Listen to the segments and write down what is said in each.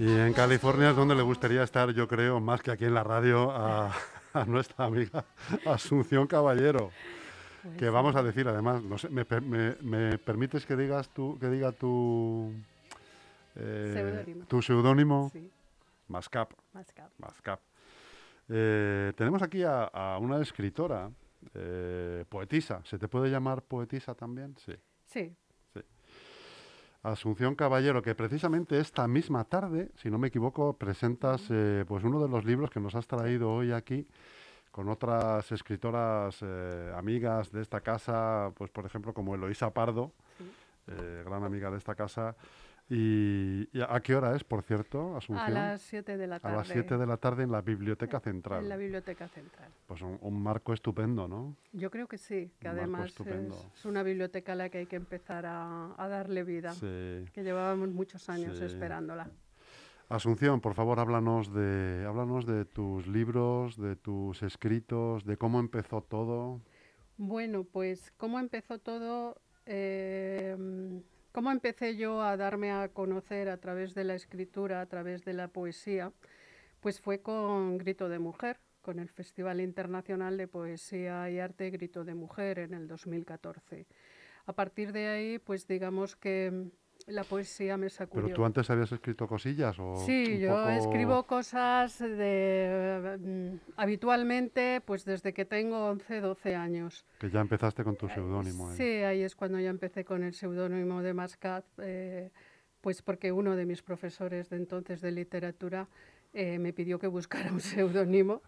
Y en California es donde le gustaría estar, yo creo, más que aquí en la radio, a, nuestra amiga Asunción Caballero. Pues que vamos a decir, además, no sé, me, permites que digas tú, que diga tu eh, tu seudónimo? Sí. Mascap. Mascap. Eh, tenemos aquí a, una escritora, eh, poetisa. ¿Se te puede llamar poetisa también? Sí. Sí. Asunción Caballero, que precisamente esta misma tarde, si no me equivoco, presentas eh, pues uno de los libros que nos has traído hoy aquí con otras escritoras eh, amigas de esta casa, pues por ejemplo como Eloísa Pardo, eh, gran amiga de esta casa, ¿Y, a qué hora es, por cierto, Asunción? A las 7 de la tarde. A las 7 de la tarde en la Biblioteca Central. En la Biblioteca Central. Pues un, marco estupendo, ¿no? Yo creo que sí, que además es, una biblioteca a la que hay que empezar a, darle vida, sí. que llevábamos muchos años esperándola. Asunción, por favor, háblanos de, háblanos de tus libros, de tus escritos, de cómo empezó todo. Bueno, pues cómo empezó todo... Eh, ¿Cómo empecé yo a darme a conocer a través de la escritura, a través de la poesía? Pues fue con Grito de Mujer, con el Festival Internacional de Poesía y Arte Grito de Mujer en el 2014. A partir de ahí, pues digamos que la poesía me sacudió. ¿Pero tú antes habías escrito cosillas? O sí, yo escribo cosas de, mm, habitualmente pues desde que tengo 11, 12 años. Que ya empezaste con tu eh, seudónimo. Sí, ahí es cuando ya empecé con el seudónimo de Mascat, eh, pues porque uno de mis profesores de entonces de literatura eh, me pidió que buscara un seudónimo,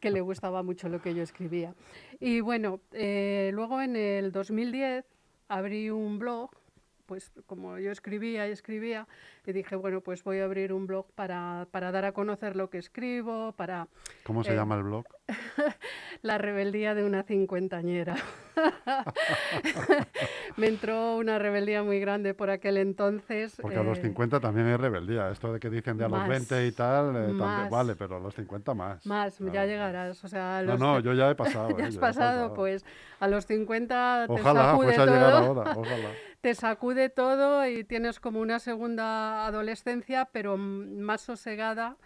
que le gustaba mucho lo que yo escribía. Y bueno, luego en el 2010 abrí un blog pues como yo escribía y escribía, y dije, bueno, pues voy a abrir un blog para, para dar a conocer lo que escribo, para... ¿Cómo se eh, llama el blog? La rebeldía de una cincuentañera. me entró una rebeldía muy grande por aquel entonces. Porque a los 50 eh, también hay rebeldía. Esto de que dicen de a los 20 y tal, eh, también vale, pero a los 50 más. Más, ya llegarás. O sea, no, no, yo ya he pasado. ya has pasado, pues a los 50 te ojalá, sacude pues a todo. ahora, ojalá. te sacude todo y tienes como una segunda adolescencia, pero más sosegada.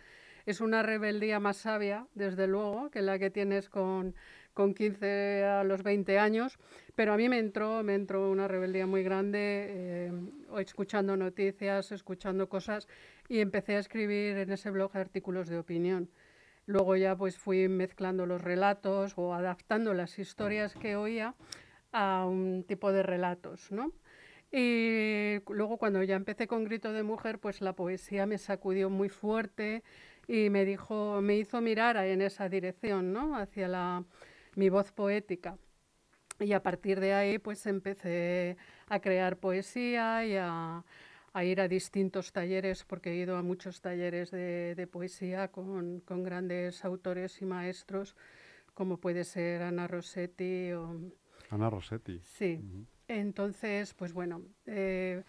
Es una rebeldía más sabia, desde luego, que la que tienes con, con 15 a los 20 años, pero a mí me entró, me entró una rebeldía muy grande, eh, escuchando noticias, escuchando cosas, y empecé a escribir en ese blog artículos de opinión. Luego ya pues fui mezclando los relatos o adaptando las historias que oía a un tipo de relatos, ¿no? Y luego cuando ya empecé con Grito de Mujer, pues la poesía me sacudió muy fuerte y me dijo, me hizo mirar en esa dirección, ¿no? Hacia la, mi voz poética. Y a partir de ahí, pues empecé a crear poesía y a, ir a distintos talleres, porque he ido a muchos talleres de, poesía con, grandes autores y maestros, como puede ser Ana Rossetti o... Ana Rossetti. Sí. Entonces, pues bueno, eh,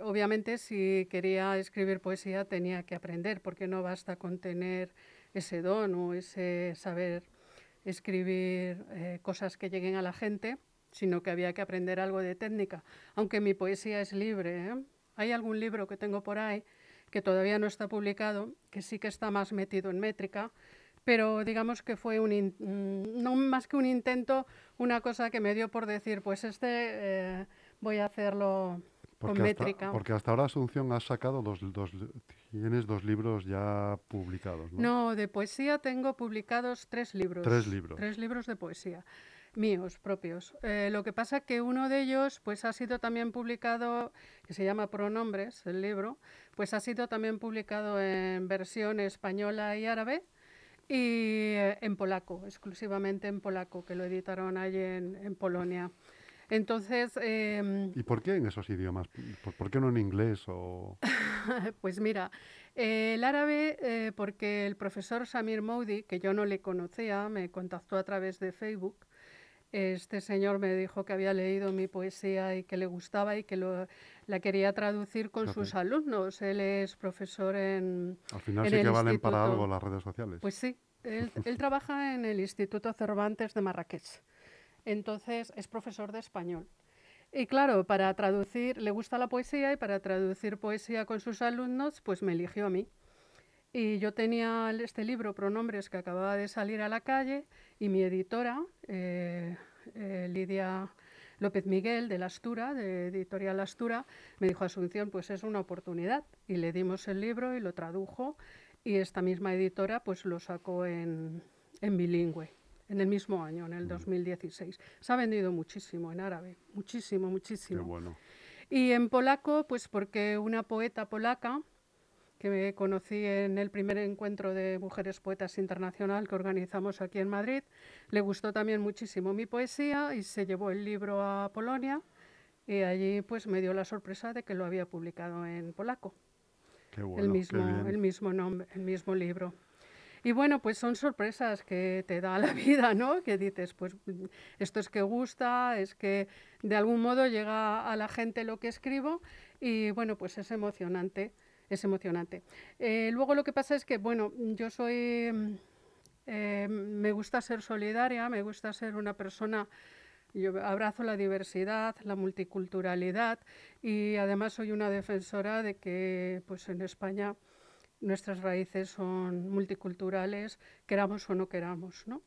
obviamente si quería escribir poesía tenía que aprender, porque no basta con tener ese don o ese saber escribir eh, cosas que lleguen a la gente, sino que había que aprender algo de técnica. Aunque mi poesía es libre, ¿eh? hay algún libro que tengo por ahí que todavía no está publicado, que sí que está más metido en métrica, pero digamos que fue un mm, no más que un intento, una cosa que me dio por decir, pues este eh, voy a hacerlo con métrica. porque hasta ahora Asunción has sacado dos, dos, tienes dos libros ya publicados. ¿no? no, de poesía tengo publicados tres libros. Tres libros. Tres libros de poesía míos propios. Eh, lo que pasa que uno de ellos pues ha sido también publicado, que se llama Pronombres, el libro, pues ha sido también publicado en versión española y árabe y eh, en polaco, exclusivamente en polaco, que lo editaron allí en, Polonia. Entonces... Em, ¿Y por qué en esos idiomas? ¿Por, qué no en inglés? O... pues mira, el árabe, eh, porque el profesor Samir Moudi, que yo no le conocía, me contactó a través de Facebook. Este señor me dijo que había leído mi poesía y que le gustaba y que lo, la quería traducir con sus alumnos. Él es profesor en. Al final sí que valen para algo las redes sociales. Pues sí. Él, trabaja en el Instituto Cervantes de Marrakech. Entonces es profesor de español. Y claro, para traducir, le gusta la poesía y para traducir poesía con sus alumnos, pues me eligió a mí. Y yo tenía este libro, Pronombres, que acababa de salir a la calle, y mi editora, eh, eh, Lidia López Miguel, de La Astura, de Editorial Astura, me dijo, Asunción, pues es una oportunidad. Y le dimos el libro y lo tradujo, y esta misma editora pues lo sacó en, en bilingüe en el mismo año, en el 2016. Se ha vendido muchísimo en árabe, muchísimo, muchísimo. Qué bueno. Y en polaco, pues porque una poeta polaca que me conocí en el primer encuentro de Mujeres Poetas Internacional que organizamos aquí en Madrid. Le gustó también muchísimo mi poesía y se llevó el libro a Polonia y allí pues me dio la sorpresa de que lo había publicado en polaco. Qué bueno, el mismo, el mismo nombre, el mismo libro. Y bueno, pues son sorpresas que te da la vida, ¿no? Que dices, pues esto es que gusta, es que de algún modo llega a la gente lo que escribo y bueno, pues es emocionante es emocionante. Eh, luego lo que pasa es que, bueno, yo soy, mm, eh, me gusta ser solidaria, me gusta ser una persona, yo abrazo la diversidad, la multiculturalidad y además soy una defensora de que, pues en España nuestras raíces son multiculturales, queramos o no queramos, ¿no?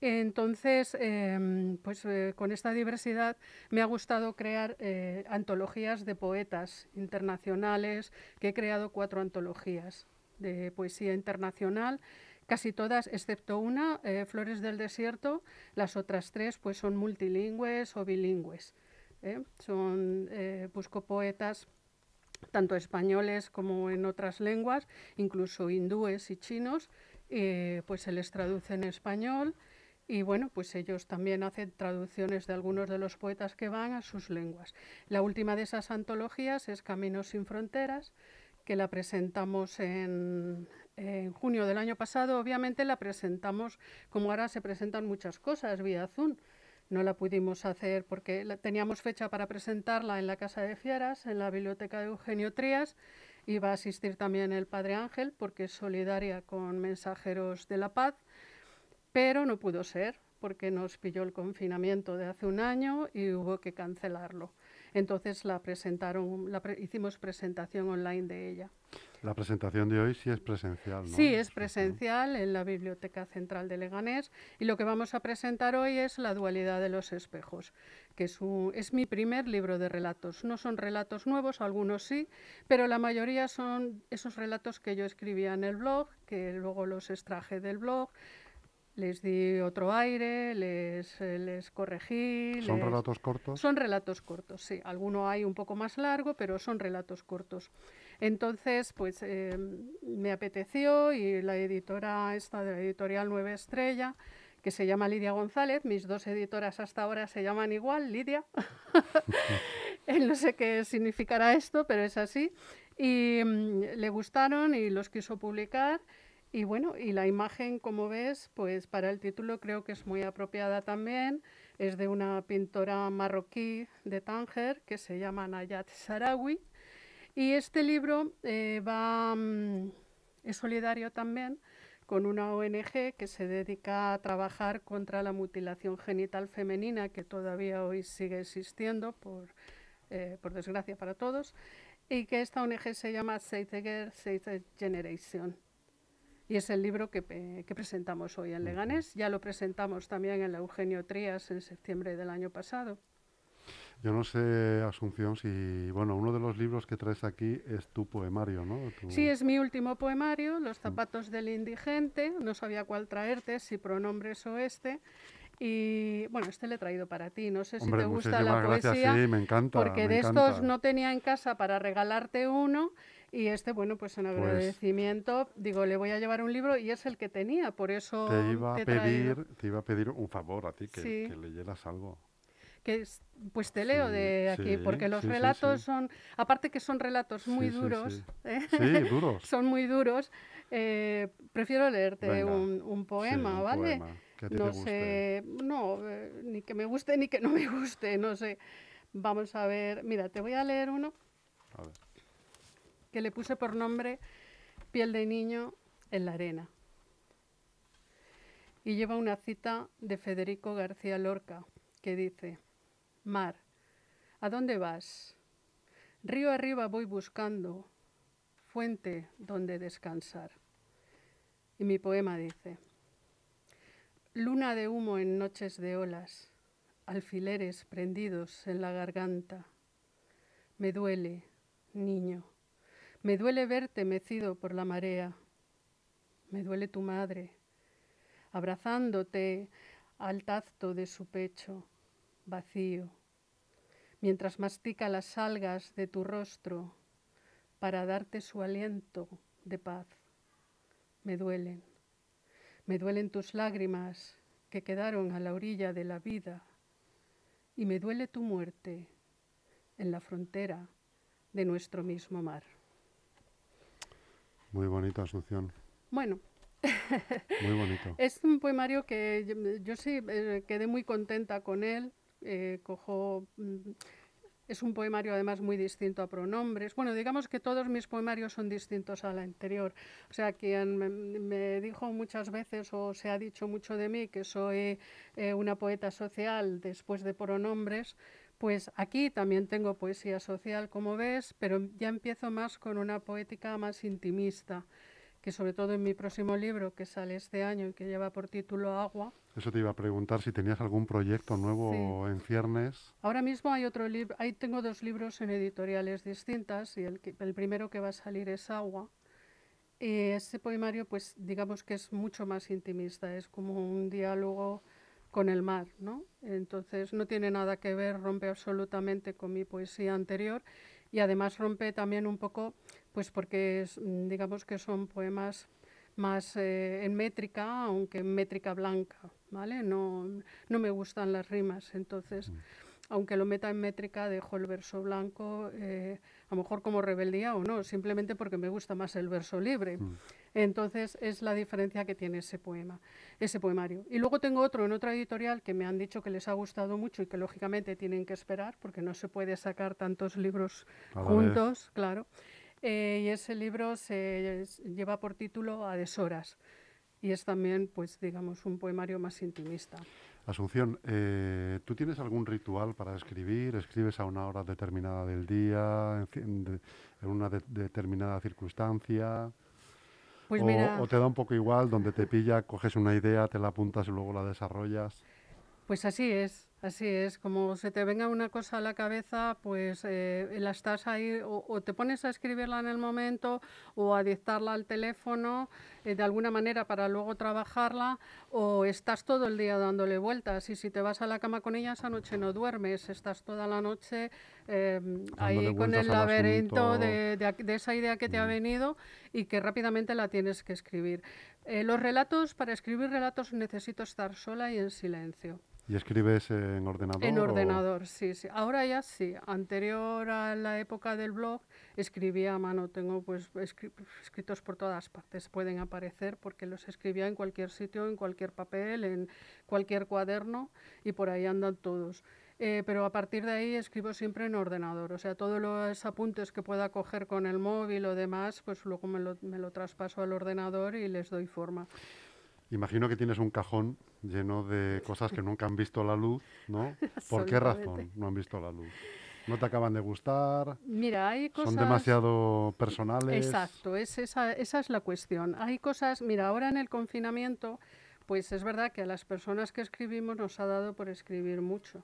Entonces, em, pues eh, con esta diversidad me ha gustado crear eh, antologías de poetas internacionales, que he creado cuatro antologías de poesía internacional, casi todas, excepto una, eh, Flores del Desierto, las otras tres pues son multilingües o bilingües. Son, busco poetas tanto españoles como en otras lenguas, incluso hindúes y chinos, pues se les traduce en español y bueno, pues ellos también hacen traducciones de algunos de los poetas que van a sus lenguas. La última de esas antologías es Caminos sin Fronteras, que la presentamos en, junio del año pasado. Obviamente la presentamos como ahora se presentan muchas cosas vía Zoom. No la pudimos hacer porque teníamos fecha para presentarla en la Casa de Fieras, en la Biblioteca de Eugenio Trías. Iba a asistir también el Padre Ángel porque es solidaria con Mensajeros de la Paz pero no pudo ser porque nos pilló el confinamiento de hace un año y hubo que cancelarlo. Entonces la presentaron, hicimos presentación online de ella. La presentación de hoy sí es presencial, ¿no? Sí, es presencial en la Biblioteca Central de Leganés y lo que vamos a presentar hoy es La dualidad de los espejos, que es, es mi primer libro de relatos. No son relatos nuevos, algunos sí, pero la mayoría son esos relatos que yo escribía en el blog, que luego los extraje del blog, les di otro aire, les, les corregí. ¿Son relatos cortos? Son relatos cortos, sí. Alguno hay un poco más largo, pero son relatos cortos. Entonces, pues eh, me apeteció y la editora esta de la editorial Nueva Estrella, que se llama Lidia González, mis dos editoras hasta ahora se llaman igual, Lidia. no sé qué significará esto, pero es así. Y mm, le gustaron y los quiso publicar. Y bueno, y la imagen, como ves, pues para el título creo que es muy apropiada también. Es de una pintora marroquí de Tánger que se llama Nayat Sarawi. Y este libro eh, va, mm, es solidario también con una ONG que se dedica a trabajar contra la mutilación genital femenina, que todavía hoy sigue existiendo, por, eh, por desgracia para todos, y que esta ONG se llama Save the Girl, Save the Generation. Y es el libro que, presentamos hoy en Leganés. Ya lo presentamos también en la Eugenio Trías en septiembre del año pasado. Yo no sé, Asunción, si, bueno, uno de los libros que traes aquí es tu poemario, ¿no? Sí, es mi último poemario, Los zapatos del indigente. No sabía cuál traerte, si pronombres o este. Y bueno, este le he traído para ti. No sé si te gusta la poesía. Sí, me encanta. Porque de estos no tenía en casa para regalarte uno y este, bueno, pues en pues agradecimiento, digo, le voy a llevar un libro y es el que tenía, por eso te iba a pedir, te iba a pedir un favor a ti, que, leyeras algo. Que pues te leo de aquí, porque los relatos son, aparte que son relatos muy duros, ¿eh? duros. son muy duros, eh, prefiero leerte un, poema, ¿vale? no sé, no, eh, ni que me guste ni que no me guste, no sé. Vamos a ver, mira, te voy a leer uno. A ver que le puse por nombre Piel de Niño en la Arena. Y lleva una cita de Federico García Lorca que dice, Mar, ¿A dónde vas? Río arriba voy buscando fuente donde descansar. Y mi poema dice, Luna de humo en noches de olas, alfileres prendidos en la garganta. Me duele, niño, me duele verte mecido por la marea. Me duele tu madre, abrazándote al tacto de su pecho, vacío, mientras mastica las algas de tu rostro para darte su aliento de paz. Me duelen me duelen tus lágrimas que quedaron a la orilla de la vida y me duele tu muerte en la frontera de nuestro mismo mar. Muy bonito, Asunción. Bueno. muy bonito. Es un poemario que yo, sí eh, quedé muy contenta con él. Eh, cojo mm, es un poemario además muy distinto a pronombres. Bueno, digamos que todos mis poemarios son distintos al anterior. O sea, quien me, dijo muchas veces o se ha dicho mucho de mí que soy eh, una poeta social después de pronombres, pues aquí también tengo poesía social, como ves, pero ya empiezo más con una poética más intimista que sobre todo en mi próximo libro que sale este año y que lleva por título Agua. Eso te iba a preguntar si tenías algún proyecto nuevo en ciernes. Ahora mismo hay otro libro, ahí tengo dos libros en editoriales distintas y el, el primero que va a salir es Agua. Y ese poemario, pues digamos que es mucho más intimista, es como un diálogo con el mar, ¿no? Entonces no tiene nada que ver, rompe absolutamente con mi poesía anterior y además rompe también un poco, pues porque mm, digamos que son poemas más eh, en métrica, aunque en métrica blanca, ¿vale? No, no me gustan las rimas, entonces, mm. aunque lo meta en métrica, dejo el verso blanco, eh, a lo mejor como rebeldía o no, simplemente porque me gusta más el verso libre. Mm. Entonces, es la diferencia que tiene ese poema ese poemario. Y luego tengo otro en otra editorial que me han dicho que les ha gustado mucho y que lógicamente tienen que esperar porque no se puede sacar tantos libros juntos, claro. Eh, y ese libro se lleva por título A deshoras y es también, pues digamos, un poemario más intimista. Asunción, eh, ¿tú tienes algún ritual para escribir? ¿Escribes a una hora determinada del día, en, una determinada circunstancia? Pues o, te da un poco igual, donde te pilla, coges una idea, te la apuntas y luego la desarrollas. Pues así es, así es. Como se te venga una cosa a la cabeza, pues eh, la estás ahí, o, te pones a escribirla en el momento, o a dictarla al teléfono eh, de alguna manera para luego trabajarla, o estás todo el día dándole vueltas. Y si te vas a la cama con ella, esa noche no duermes, estás toda la noche em, ahí con el laberinto de, de, esa idea que te ha mm. venido y que rápidamente la tienes que escribir. Eh, los relatos, para escribir relatos necesito estar sola y en silencio. ¿Y escribes en ordenador? En ordenador, sí, sí. Ahora ya sí. Anterior a la época del blog escribía a mano. Tengo pues escritos por todas partes. Pueden aparecer porque los escribía en cualquier sitio, en cualquier papel, en cualquier cuaderno y por ahí andan todos. Eh, pero a partir de ahí escribo siempre en ordenador. O sea, todos los apuntes que pueda coger con el móvil o demás, pues luego me lo, me lo traspaso al ordenador y les doy forma. Imagino que tienes un cajón lleno de cosas que nunca han visto la luz, ¿no? ¿Por qué razón no han visto la luz? ¿No te acaban de gustar? Mira, hay cosas... ¿Son demasiado personales? Exacto, es esa, esa es la cuestión. Hay cosas, mira, ahora en el confinamiento, pues es verdad que a las personas que escribimos nos ha dado por escribir mucho.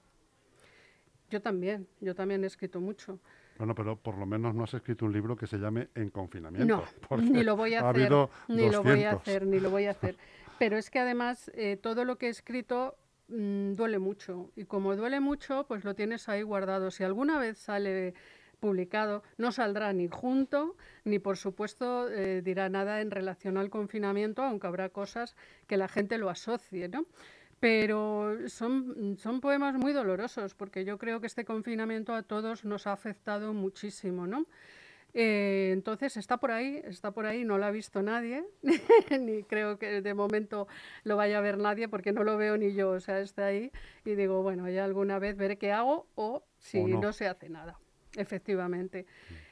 Yo también, yo también he escrito mucho. Bueno, pero por lo menos no has escrito un libro que se llame En confinamiento. No, ni lo voy a hacer, ni lo voy a hacer, ni lo voy a hacer. Pero es que además eh, todo lo que he escrito mm, duele mucho y como duele mucho, pues lo tienes ahí guardado. Si alguna vez sale publicado, no saldrá ni junto, ni por supuesto eh, dirá nada en relación al confinamiento, aunque habrá cosas que la gente lo asocie, ¿no? Pero son, son poemas muy dolorosos, porque yo creo que este confinamiento a todos nos ha afectado muchísimo, ¿no? Eh, entonces está por ahí, está por ahí, no lo ha visto nadie, ni creo que de momento lo vaya a ver nadie porque no lo veo ni yo, o sea, está ahí y digo, bueno, ya alguna vez veré qué hago o si no. se hace nada, efectivamente.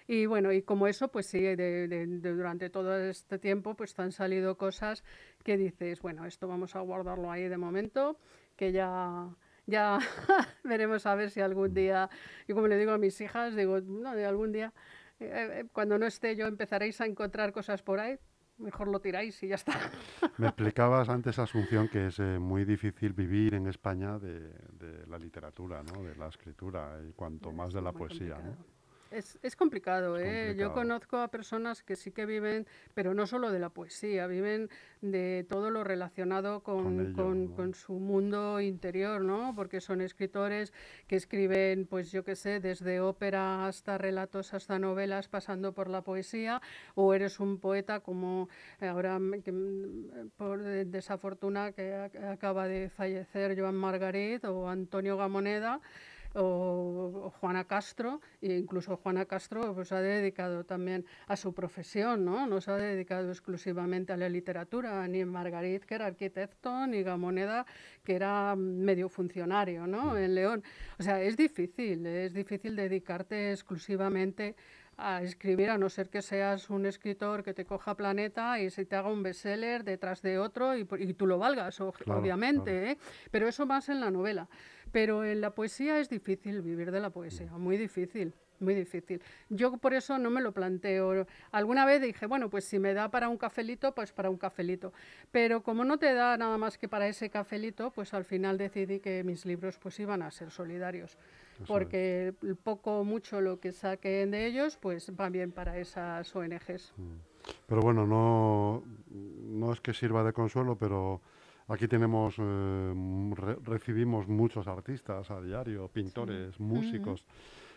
Y bueno, y como eso, pues sí, durante todo este tiempo, pues han salido cosas que dices, bueno, esto vamos a guardarlo ahí de momento, que ya ya veremos a ver si algún día, y como le digo a mis hijas, digo, no, de algún día, eh, eh, cuando no esté yo empezaréis a encontrar cosas por ahí, mejor lo tiráis y ya está. Me explicabas antes, Asunción, que es eh, muy difícil vivir en España de, de, la literatura, ¿no? de la escritura, y cuanto más de la poesía. ¿no? Es, es, complicado, ¿eh? Yo conozco a personas que sí que viven, pero no solo de la poesía, viven de todo lo relacionado con, con, con, su mundo interior, ¿no? Porque son escritores que escriben, pues yo qué sé, desde ópera hasta relatos, hasta novelas, pasando por la poesía, o eres un poeta como ahora, que, por desafortuna, que acaba de fallecer Joan Margarit o Antonio Gamoneda, o, Juana Castro, e incluso Juana Castro pues, ha dedicado también a su profesión, ¿no? No se ha dedicado exclusivamente a la literatura, ni Margarit, que era arquitecto, ni Gamoneda, que era medio funcionario, ¿no? En León. O sea, es difícil, es difícil dedicarte exclusivamente a escribir, a no ser que seas un escritor que te coja planeta y se te haga un bestseller detrás de otro y, y tú lo valgas, obviamente, ¿eh? pero eso más en la novela. Pero en la poesía es difícil vivir de la poesía, muy difícil. Muy difícil. Yo por eso no me lo planteo. Alguna vez dije, bueno, pues si me da para un cafelito, pues para un cafelito. Pero como no te da nada más que para ese cafelito, pues al final decidí que mis libros pues iban a ser solidarios porque el poco o mucho lo que saquen de ellos, pues va bien para esas ONGs. Mm. Pero bueno, no, no es que sirva de consuelo, pero aquí tenemos, eh, recibimos muchos artistas a diario, pintores, músicos.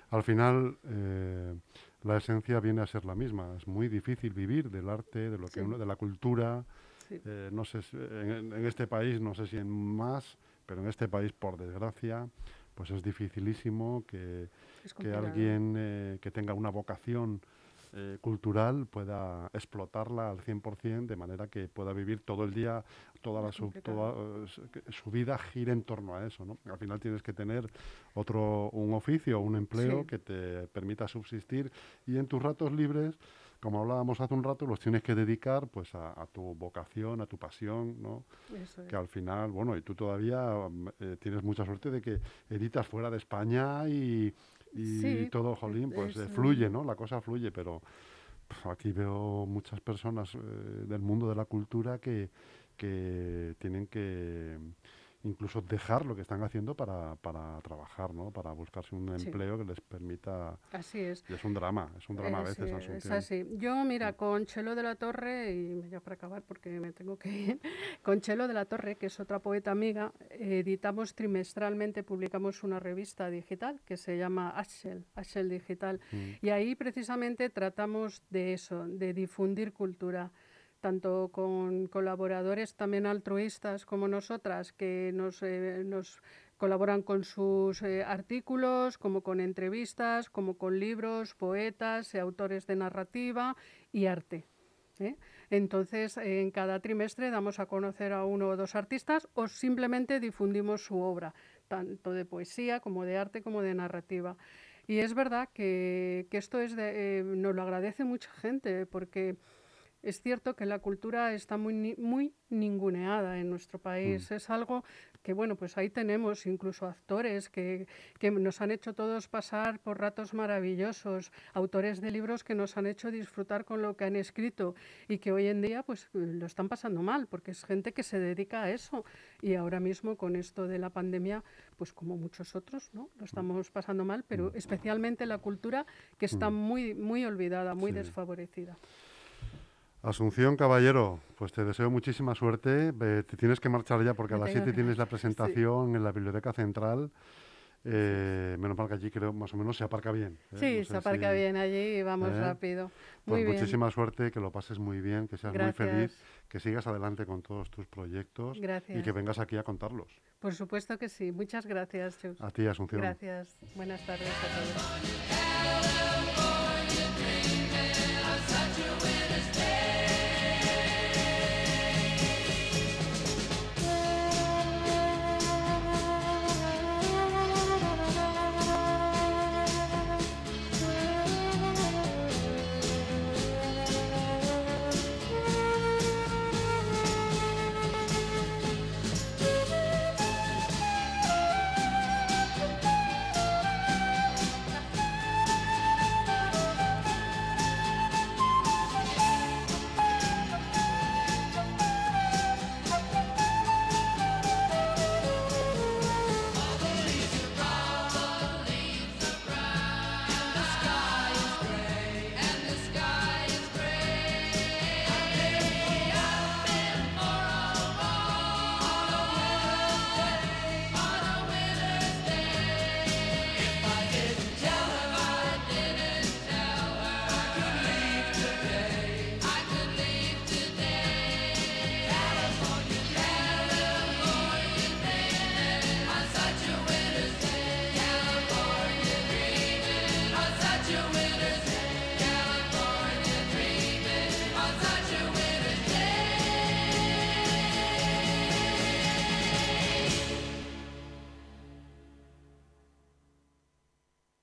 Al final, eh, la esencia viene a ser la misma. Es muy difícil vivir del arte, de lo que uno, de la cultura. Eh, no sé, en, en, este país, no sé si en más, pero en este país, por desgracia, pues es dificilísimo que, que alguien eh, que tenga una vocación eh, cultural pueda explotarla al 100% de manera que pueda vivir todo el día, toda, la su, toda su vida gire en torno a eso. ¿no? Al final tienes que tener otro, un oficio, un empleo que te permita subsistir y en tus ratos libres como hablábamos hace un rato, los tienes que dedicar pues a, tu vocación, a tu pasión, ¿no? Que al final, bueno, y tú todavía eh, tienes mucha suerte de que editas fuera de España y, todo, jolín, pues eh, fluye, ¿no? La cosa fluye, pero aquí veo muchas personas eh, del mundo de la cultura que, que tienen que incluso dejar lo que están haciendo para, para trabar, ¿no? Para buscarse un empleo que les permita... Así es. Y es un drama, es un drama a veces. Es así. Yo, mira, con Chelo de la Torre, y ya para acabar porque me tengo que ir, con Chelo de la Torre, que es otra poeta amiga, editamos trimestralmente, publicamos una revista digital que se llama Ashel, Ashel Digital. Mm. Y ahí precisamente tratamos de eso, de difundir cultura tanto con colaboradores también altruistas como nosotras, que nos, eh, nos colaboran con sus eh, artículos, como con entrevistas, como con libros, poetas, autores de narrativa y arte. ¿eh? Entonces, en cada trimestre damos a conocer a uno o dos artistas o simplemente difundimos su obra, tanto de poesía como de arte como de narrativa. Y es verdad que, que esto es nos lo agradece mucha gente porque es cierto que la cultura está muy, muy ninguneada en nuestro país. Mm. Es algo que, bueno, pues ahí tenemos incluso actores que, que, nos han hecho todos pasar por ratos maravillosos, autores de libros que nos han hecho disfrutar con lo que han escrito y que hoy en día pues lo están pasando mal porque es gente que se dedica a eso y ahora mismo con esto de la pandemia pues como muchos otros, ¿no? Lo estamos pasando mal, pero mm. especialmente la cultura que está mm. muy, muy olvidada, muy desfavorecida. Asunción Caballero, pues te deseo muchísima suerte. te tienes que marchar ya porque a las 7 tienes la presentación en la Biblioteca Central. Eh, menos mal que allí creo más o menos se aparca bien. ¿eh? Sí, se aparca bien allí y vamos ¿Eh? rápido. Muy pues muchísima suerte, que lo pases muy bien, que seas muy feliz, que sigas adelante con todos tus proyectos y que vengas aquí a contarlos. Por supuesto que sí. Muchas gracias, A ti, Asunción. Gracias. Buenas tardes a todos.